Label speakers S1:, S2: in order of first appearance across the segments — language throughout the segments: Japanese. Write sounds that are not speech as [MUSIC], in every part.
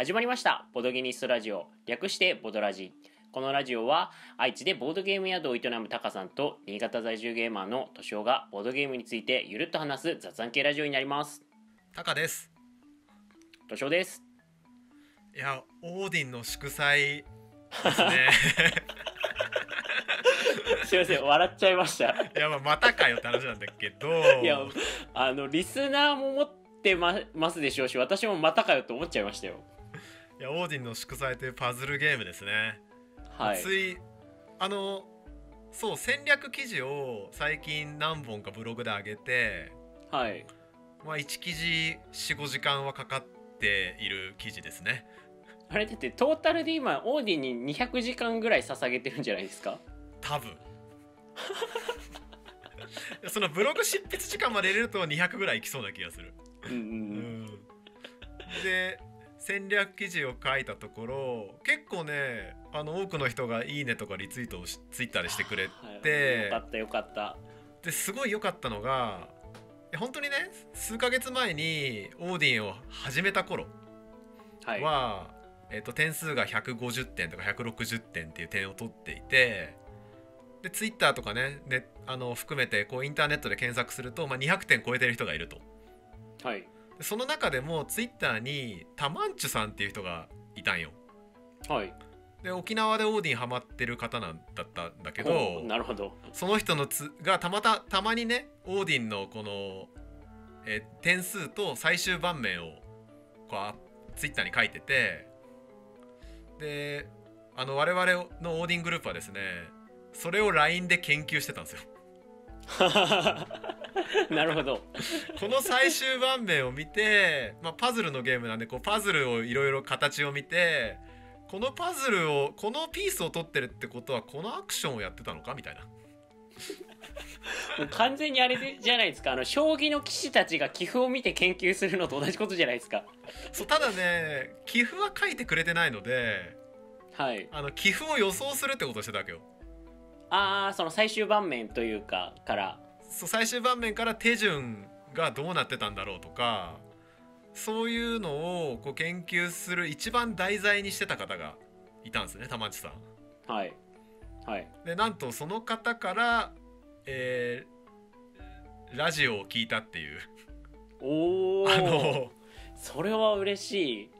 S1: 始まりました。ボドゲニストラジオ。略してボドラジ。このラジオは愛知でボードゲーム宿を営むタカさんと新潟在住ゲーマーのトシオがボードゲームについてゆるっと話す雑談系ラジオになります。
S2: タカです。
S1: トシオです。
S2: いやオーディンの祝祭ですね。[LAUGHS]
S1: すいません笑っちゃいました。
S2: いやまあまたかよって話なんだけど。[LAUGHS]
S1: いやあのリスナーも持ってまますでしょうし私もまたかよと思っちゃいましたよ
S2: いやオーディンの祝祭というパズルゲームですね、
S1: はい。
S2: ついあのそう戦略記事を最近何本かブログで上げて
S1: はい。
S2: まあ1記事45時間はかかっている記事ですね。
S1: あれだってトータルで今オーディンに200時間ぐらい捧げてるんじゃないですか？
S2: 多分。[LAUGHS] そのブログ執筆時間まで入れると200ぐらいいきそうな気がする。
S1: うんうんう
S2: うんん。で戦略記事を書いたところ結構ねあの多くの人が「いいね」とかリツイートをしツイッターでしてくれ
S1: はい
S2: て
S1: よかったよかった。
S2: ですごい良かったのが本当にね数ヶ月前にオーディンを始めた頃
S1: はい。
S2: は、えっと点数が150点とか160点っていう点を取っていてでツイッターとかねねあの含めてこうインターネットで検索すると、まあ、200点超えてる人がいると。
S1: はい。
S2: でその中でもツイッターにタマンチュさんっていう人がいたんよ。
S1: はい
S2: で沖縄でオーディンハマってる方なんだったんだけ
S1: ほ
S2: ど
S1: うなるほど
S2: その人のつがたまたたまにねオーディンのこの、えー点数と最終盤面をこうあツイッターに書いててであの我々のオーディングループはですねそれを LINE で研究してたんですよ。[LAUGHS]
S1: なるほど。
S2: この最終盤面を見て、まあ、パズルのゲームなんでこうパズルをいろいろ形を見てこのパズルをこのピースを取ってるってことはこのアクションをやってたのか？みたいな。
S1: もう完全にあれでじゃないですか？あの将棋の棋士たちが棋譜を見て研究するのと同じことじゃないですか？
S2: そうただね棋譜は書いてくれてないので
S1: はい。
S2: あの棋譜を予想するってことをしてたわけよ
S1: ああその最終盤面というかから。
S2: そう最終盤面から手順がどうなってたんだろうとかそういうのをこう研究する一番題材にしてた方がいたんですね玉地さん。
S1: はい。はい。
S2: でなんとその方から、えーラジオを聞いたっていう。
S1: おお
S2: あの
S1: それは嬉しい。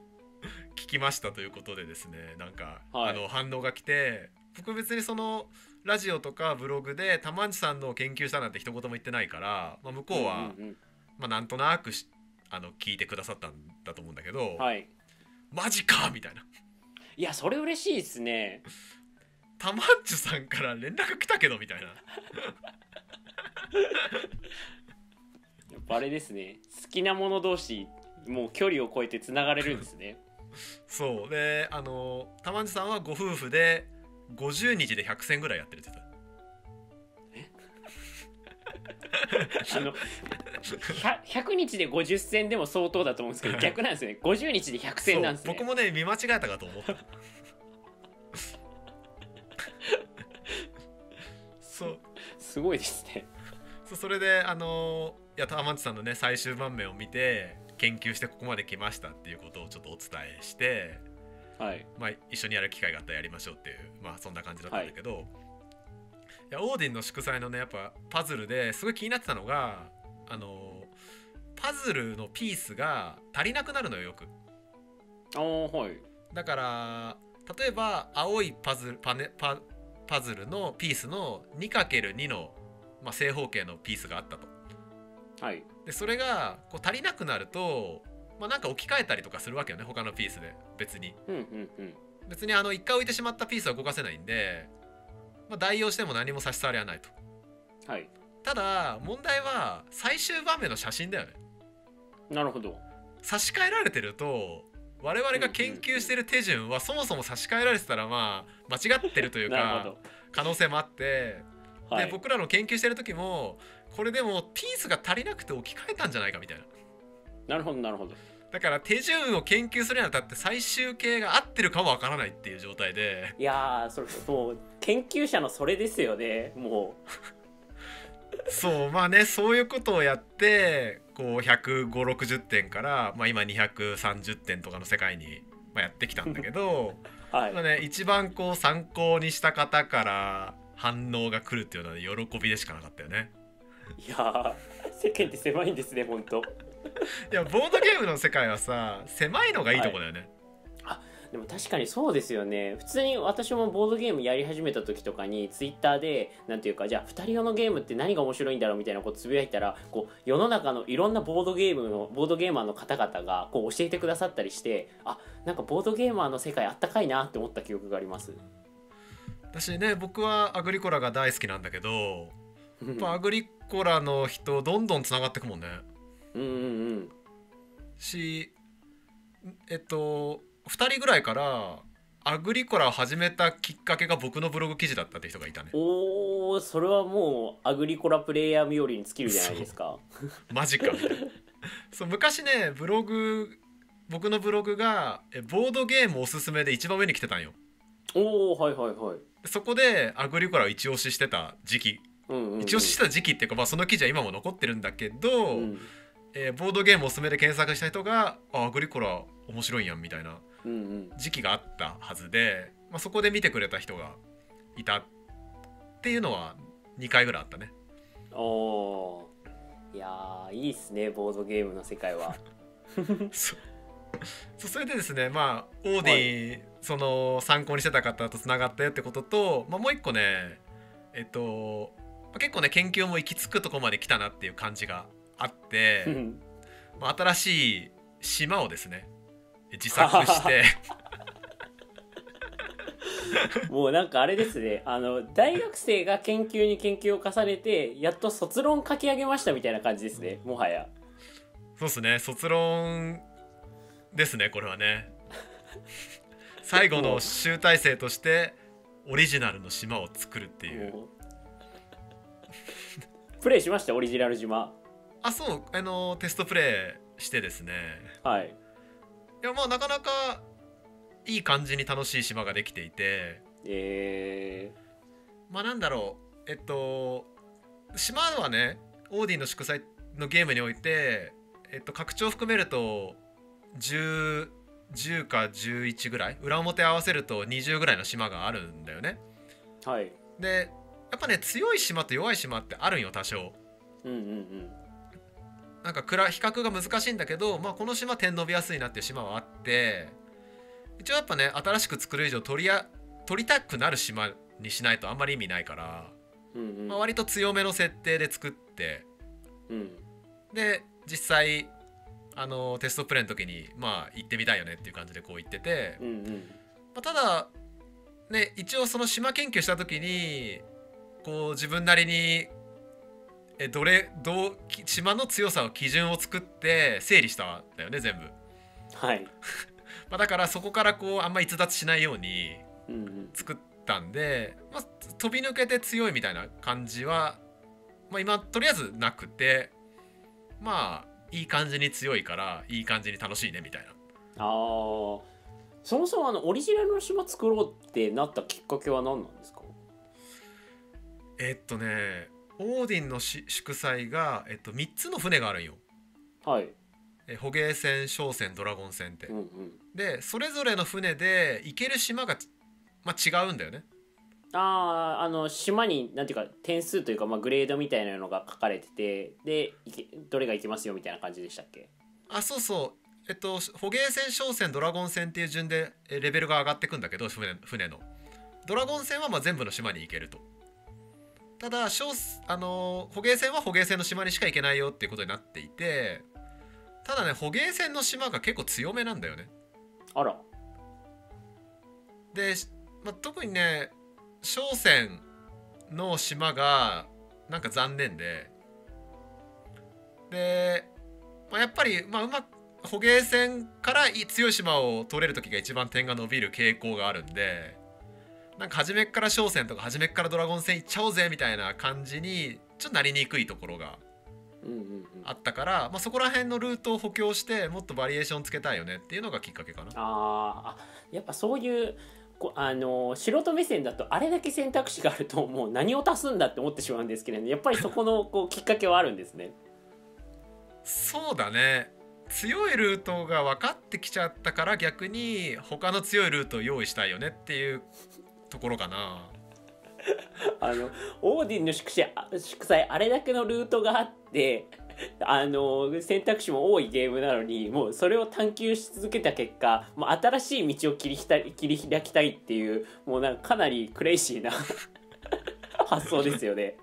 S2: 聞きましたということでですねなんか、
S1: はい。
S2: あの反応が来て僕別にそのラジオとかブログで玉地さんのを研究したなんて一言も言ってないから、まあ、向こうは、
S1: んん
S2: まあ、なんとなくしあの聞いてくださったんだと思うんだけど、
S1: うんはい。
S2: マジかみたいな。い
S1: やそれ嬉しいですね。
S2: タマンチュさんから連絡来たけどみたいな。
S1: やっぱあれですね。好きなもの同士もう距離を超えてつながれるんですね。[LAUGHS]
S2: そう。であのタマンチュさんはご夫婦で50日で100戦ぐらいやってるって言って [LAUGHS]
S1: あの 100, 100日で50戦でも相当だと思うんですけど [LAUGHS] 逆なんですね。50日で100
S2: た
S1: 戦なんですね。
S2: 僕もね見間違えたかと思った。そう。
S1: すごいですね。
S2: そうそれであのいやタマンチュさんのね最終盤面を見て研究してここまで来ましたっていうことをちょっとお伝えして
S1: はい。
S2: まあ、一緒にやる機会があったらやりましょうっていうまあそんな感じだったんだけど、い、やオーディンの祝祭のねやっぱパズルですごい気になってたのがあのパズルのピースが足りなくなるのよよく。
S1: ああはい。
S2: だから例えば青いパズルパネパパズルのピースの 2×2 の、まあ、正方形のピースがあったと。
S1: はい。
S2: でそれがこう足りなくなるとまあなんか置き換えたりとかするわけよね他のピースで。別に。
S1: うんうんうん。
S2: 別にあの一回置いてしまったピースは動かせないんで、まあ、代用しても何も差し障りはないと。
S1: はい。
S2: ただ問題は最終場面の写真だよね。
S1: なるほど。
S2: 差し替えられてると我々が研究してる手順はそもそも差し替えられてたらまあ間違ってるというか [LAUGHS] 可能性もあって
S1: はい。
S2: で僕らの研究してる時もこれでもピースが足りなくて置き換えたんじゃないかみたいな
S1: なるほどなるほど。
S2: だから手順を研究するにあたって最終形が合ってるかもわからないっていう状態で。
S1: いやーそれもう研究者のそれですよねも
S2: そうまあねそういうことをやってこう15060点から、まあ、今230点とかの世界にまあ、やってきたんだけど、[LAUGHS]
S1: はい。
S2: まあね、一番こう参考にした方から反応が来るっていうのは、喜びでしかなかったよね。
S1: いやー世間って狭いんですね本当
S2: いやボードゲームの世界はさ狭いのがいいとこだよね。
S1: でも確かにそうですよね普通に私もボードゲームやり始めた時とかにツイッターでなんていうかじゃあ2人用のゲームって何が面白いんだろうみたいなことつぶやいたらこう世の中のいろんなボードゲームのボードゲーマーの方々がこう教えてくださったりしてあなんかボードゲーマーの世界あったかいなって思った記憶があります
S2: 私ね僕はアグリコラが大好きなんだけど [LAUGHS] やっぱアグリコラの人どんどんつながってくもんね。
S1: うんうんうん
S2: しえっと2人ぐらいからアグリコラを始めたきっかけが僕のブログ記事だったって人がいたね
S1: おーそれはもうアグリコラプレイヤー冥利に尽きるじゃないですか。[LAUGHS]
S2: マジか。そう昔ねブログ僕のブログがえボードゲームおすすめで一番上に来てたんよ。
S1: おおはいはいはい。
S2: そこでアグリコラを一押ししてた時期。
S1: うんうんうん。
S2: 一押ししてた時期っていうか、まあ、その記事は今も残ってるんだけど、
S1: うん
S2: えーボードゲームおすすめで検索した人があアグリコラ面白いやんみたいな時期があったはずで、まあ、そこで見てくれた人がいたっていうのは2回ぐらいあったね。
S1: おー。いやーいいっすねボードゲームの世界は。
S2: そ [LAUGHS] そうそれでですねまあオーディン、その参考にしてた方とつながったよってことと、まあ、もう一個ねえっと、まあ結構ね研究も行き着くとこまで来たなっていう感じがあって、まあ、新しい島をですね自作して。[LAUGHS]
S1: もうなんかあれですねあの大学生が研究に研究を重ねてやっと卒論書き上げましたみたいな感じですねもはや。
S2: そうですね卒論ですねこれはね。最後の集大成としてオリジナルの島を作るっていう。
S1: プレイしました？オリジナル島
S2: あそうあのテストプレイしてですね。
S1: はい。
S2: いやまあなかなかいい感じに楽しい島ができていて。
S1: え
S2: まあなんだろうえっと島はねオーディンの祝祭のゲームにおいて、えっと、拡張含めると10 10か11ぐらい裏表合わせると20ぐらいの島があるんだよね。
S1: ー、はい。
S2: でやっぱね強い島と弱い島ってあるんよ多少。
S1: うんうんうん
S2: なんか比較が難しいんだけど、まあ、この島点伸びやすいなっていう島はあって一応やっぱね新しく作る以上取りや取りたくなる島にしないとあんまり意味ないから、
S1: うんうん。
S2: まあ、割と強めの設定で作って
S1: うん。
S2: で実際あのテストプレイの時にまあ行ってみたいよねっていう感じでこう言ってて、
S1: うんうん。
S2: まあ、ただね一応その島研究した時にこう自分なりにえどれどうき島の強さを基準を作って整理したんだよね全部、
S1: はい。[LAUGHS]
S2: まあ、だからそこからこうあんま逸脱しないように
S1: うんうん。
S2: 作ったんで、まあ、飛び抜けて強いみたいな感じは、まあ、今とりあえずなくてまあいい感じに強いからいい感じに楽しいねみたいな。
S1: あー。そもそもあのオリジナルの島作ろうってなったきっかけは何なんですか？
S2: えっとねオーディンのし祝祭が、えっと、3つの船があるんよ。
S1: はい。
S2: え捕鯨船商船ドラゴン船って。
S1: うんうん。
S2: でそれぞれの船で行ける島が、まあ、違うんだよね。
S1: あああの島になんていうか点数というか、まあ、グレードみたいなのが書かれててでいけどれがいけますよみたいな感じでしたっけ？
S2: あそうそう。えっと捕鯨船商船ドラゴン船っていう順でえレベルが上がってくんだけど船船の。ドラゴン船はまあ全部の島に行けるとただ商あの捕鯨船は捕鯨船の島にしか行けないよっていうことになっていてただね捕鯨船の島が結構強めなんだよね。
S1: あら。
S2: で、まあ、特にね商船の島がなんか残念で。で、まあ、やっぱり、まあ、うまく捕鯨船からい強い島を取れる時が一番点が伸びる傾向があるんでなんか初めっから商船とか初めっからドラゴン船行っちゃおうぜみたいな感じにちょっとなりにくいところがあったから、まあ、そこら辺のルートを補強してもっとバリエーションつけたいよねっていうのがきっかけかな。
S1: あやっぱそういうこあの素人目線だとあれだけ選択肢があるともう何を足すんだって思ってしまうんですけれどやっぱりそこの [LAUGHS] こうきっかけはあるんですね。
S2: そうだね強いルートが分かってきちゃったから逆に他の強いルートを用意したいよねっていうところかな [LAUGHS]
S1: あのオーディンの祝祭祝祭あれだけのルートがあって [LAUGHS] あの選択肢も多いゲームなのにもうそれを探求し続けた結果もう新しい道を切りひた切り開きたいっていうもうなんかかなりクレイジーな [LAUGHS] 発想ですよね。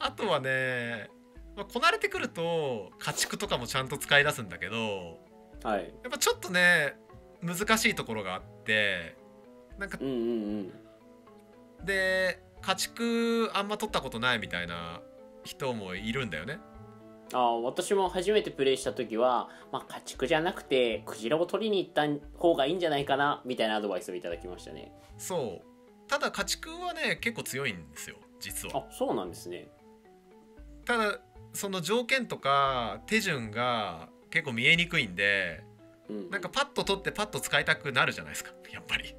S2: あとはね、まあ、こなれてくると家畜とかもちゃんと使い出すんだけど
S1: はい、
S2: やっぱちょっとね難しいところがあってなんか
S1: うんうんうん。
S2: で家畜あんま取ったことないみたいな人もいるんだよね。
S1: あー私も初めてプレイした時は、まあ、家畜じゃなくてクジラを取りに行った方がいいんじゃないかなみたいなアドバイスをいただきましたね。
S2: そう。ただ家畜はね結構強いんですよ実は。
S1: あそうなんですね。
S2: ただその条件とか手順が結構見えにくいんで
S1: うん
S2: なんかパッと取ってパッと使いたくなるじゃないですかやっぱり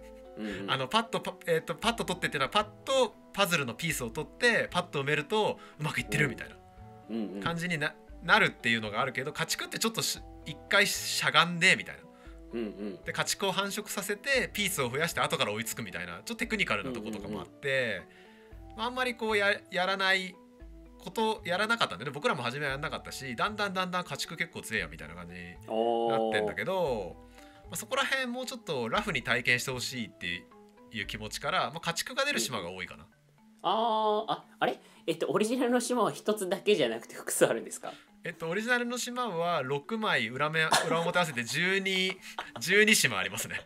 S2: あのパッとパ,、えー、とパッと取ってっていうのはパッとパズルのピースを取ってパッと埋めるとうまくいってるみたいな感じにななるっていうのがあるけど家畜ってちょっとし一回しゃがんでみたいな。
S1: うんうん。
S2: で家畜を繁殖させてピースを増やして後から追いつくみたいなちょっとテクニカルなとことかもあって、まああんまりこうややらないことやらなかったんでね。僕らも初めはやらなかったしだんだんだんだん家畜結構強えやみたいな感じになってんだけど、まあ、そこら辺もうちょっとラフに体験してほしいっていう気持ちから、まあ、家畜が出る島が多いかな。
S1: あーああれ？えっとオリジナルの島は一つだけじゃなくて複数あるんですか？
S2: えっと、オリジナルの島は6枚裏目裏表合わせて12 12 [LAUGHS] 島ありますね。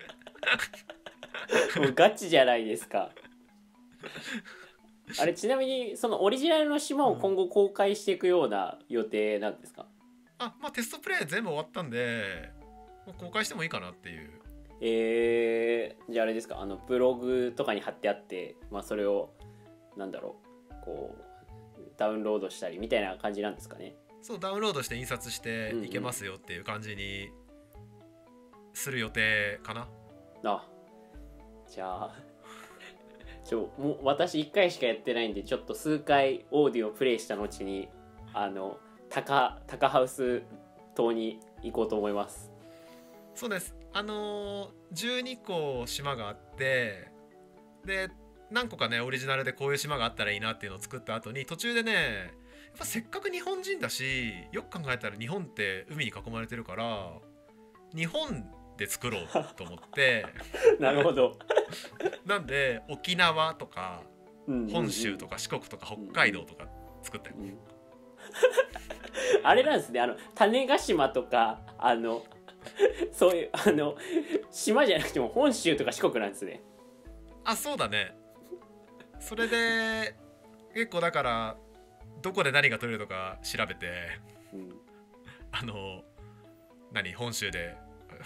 S1: もうガチじゃないですか。あれちなみにそのオリジナルの島を今後公開していくような予定なんですか、
S2: あまあテストプレイ全部終わったんで公開してもいいかなっていう。
S1: えー、じゃああれですか？あのブログとかに貼ってあって、まあ、それをなんだろうこうダウンロードしたりみたいな感じなんですかね？
S2: そうダウンロードして印刷していけますよっていう感じにする予定かな、
S1: あじゃあ [LAUGHS] ちょもう私1回しかやってないんでちょっと数回オーディをプレイした後にあのタカタカハウス島に行こうと思います
S2: そうです。あのー、12個島があってで何個かねオリジナルでこういう島があったらいいなっていうのを作った後に途中でねやっぱせっかく日本人だしよく考えたら日本って海に囲まれてるから日本で作ろうと思って。[LAUGHS]
S1: なるほど、[LAUGHS]
S2: なんで沖縄とか
S1: うんうんうん。
S2: 本州とか四国とか北海道とか作ったよ、
S1: うん。[LAUGHS] あれなんですね。あの種子島とかあの [LAUGHS] そういうあの島じゃなくても本州とか四国なんですね。
S2: あそうだね。それで結構だからどこで何が取れるとか調べて
S1: うん。
S2: あの何本州で。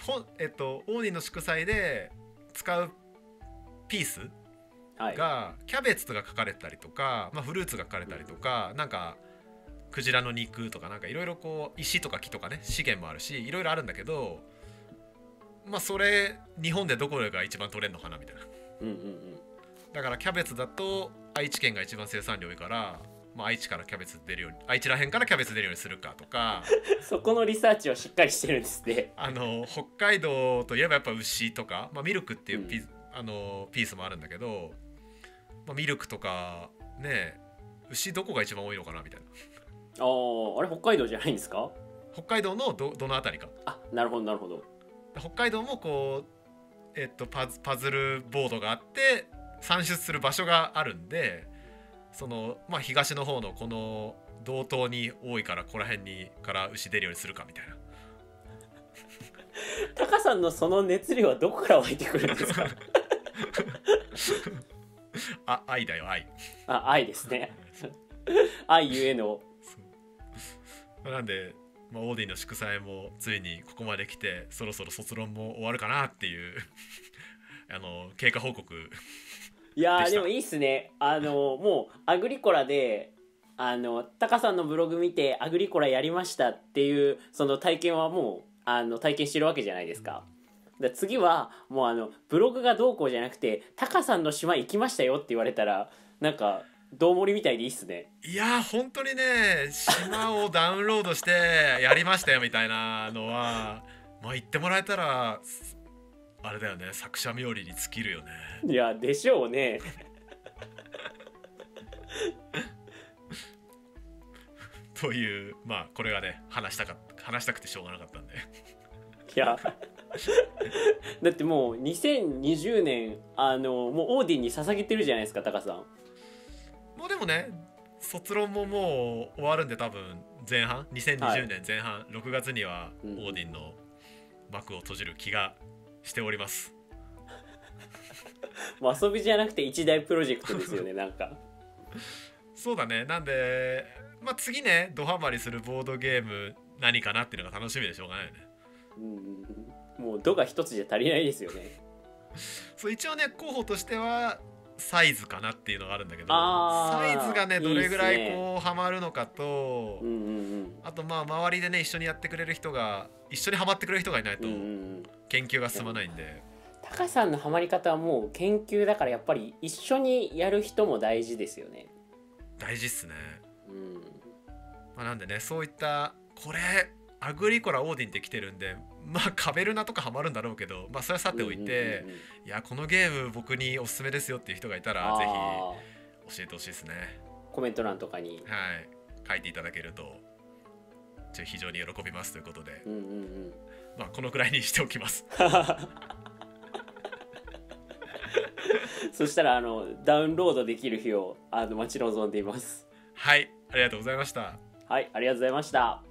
S2: 本えっとオーディンの祝祭で使うピース
S1: はい。
S2: がキャベツとか書かれてたりとか、まあ、フルーツが書かれたりとかなんかクジラの肉とかなんかいろいろこう石とか木とかね資源もあるしいろいろあるんだけどまあそれ日本でどこが一番取れるのかなみたいな。
S1: うんうんうん
S2: だからキャベツだと愛知県が一番生産量多いから、まあ、愛知からキャベツ出るように愛知らへんからキャベツ出るようにするかとか。[LAUGHS]
S1: そこのリサーチをしっかりしてるんですね。
S2: あの北海道といえばやっぱ牛とか、まあ、ミルクっていうピ,、あのピースもあるんだけど、まあ、ミルクとかね牛どこが一番多いのかなみたいな
S1: あああれ北海道じゃないんですか？
S2: 北海道のどどの辺りか。
S1: あなるほどなるほど。
S2: 北海道もこう、えっと、パズパズルボードがあって算出する場所があるんでその、まあ、東の方のこの道東に多いからここら辺にから牛出るようにするかみたいな。[LAUGHS]
S1: タカさんのその熱量はどこから湧いてくるんですか？[LAUGHS]
S2: あ愛だよ愛。
S1: あ愛ですね。愛ゆえの
S2: なんで、まあ、オーディンの祝祭もついにここまで来てそろそろ卒論も終わるかなっていう [LAUGHS] あの経過報告
S1: いや
S2: で
S1: もいいっすね。あのもうアグリコラであのタカさんのブログ見てアグリコラやりましたっていうその体験はもうあの体験してるわけじゃないですか。で次はもうあのブログがどうこうじゃなくてタカさんの島行きましたよって言われたらなんかどうもりみたいでいいっすね。
S2: いやー本当にね島をダウンロードしてやりましたよみたいなのはまあ言ってもらえたらあれだよね作者冥利に尽きるよね。
S1: いやでしょうね。[LAUGHS]
S2: というまあこれがね話したか話したくてしょうがなかったんで。
S1: いやだってもう2020年あのもうオーディンに捧げてるじゃないですかタカさん
S2: もうでもね卒論ももう終わるんで多分前半。2020年前半、6月にはオ
S1: うん。
S2: ーディンの幕を閉じる気がしております、[LAUGHS]
S1: もう遊びじゃなくて一大プロジェクトですよね [LAUGHS] なんか。
S2: そうだね。なんでまあ次ねドハマりするボードゲーム何かなっていうのが楽しみでしょうがないよね。
S1: うんもう「度が一つじゃ足りないですよね。[LAUGHS]
S2: そう一応ね候補としてはサイズかなっていうのがあるんだけどサイズがねどれぐらいこうハマるのかと
S1: うんうん
S2: あとまあ周りでね一緒にやってくれる人が一緒にハマってくれる人がいないと研究が進まないんで、
S1: タカさんのハマり方はもう研究だからやっぱり一緒にやる人も大事ですよね。
S2: 大事っすね、
S1: うん。
S2: まあ、なんでねそういったこれアグリコラオーディンって来てるんでまあカベルナとかハマるんだろうけどまあそれはさておいて、
S1: うんうんうんうん。
S2: いやこのゲーム僕におすすめですよっていう人がいたら
S1: あ
S2: ぜ
S1: ー
S2: ひ教えてほしいですね。
S1: コメント欄とかに。
S2: はい。書いていただけると非常に喜びますということで、
S1: うんうんうん。
S2: まあこのくらいにしておきます。
S1: そしたらあのダウンロードできる日をあの待ち望んでいます。
S2: はい。ありがとうございました。
S1: はい。ありがとうございました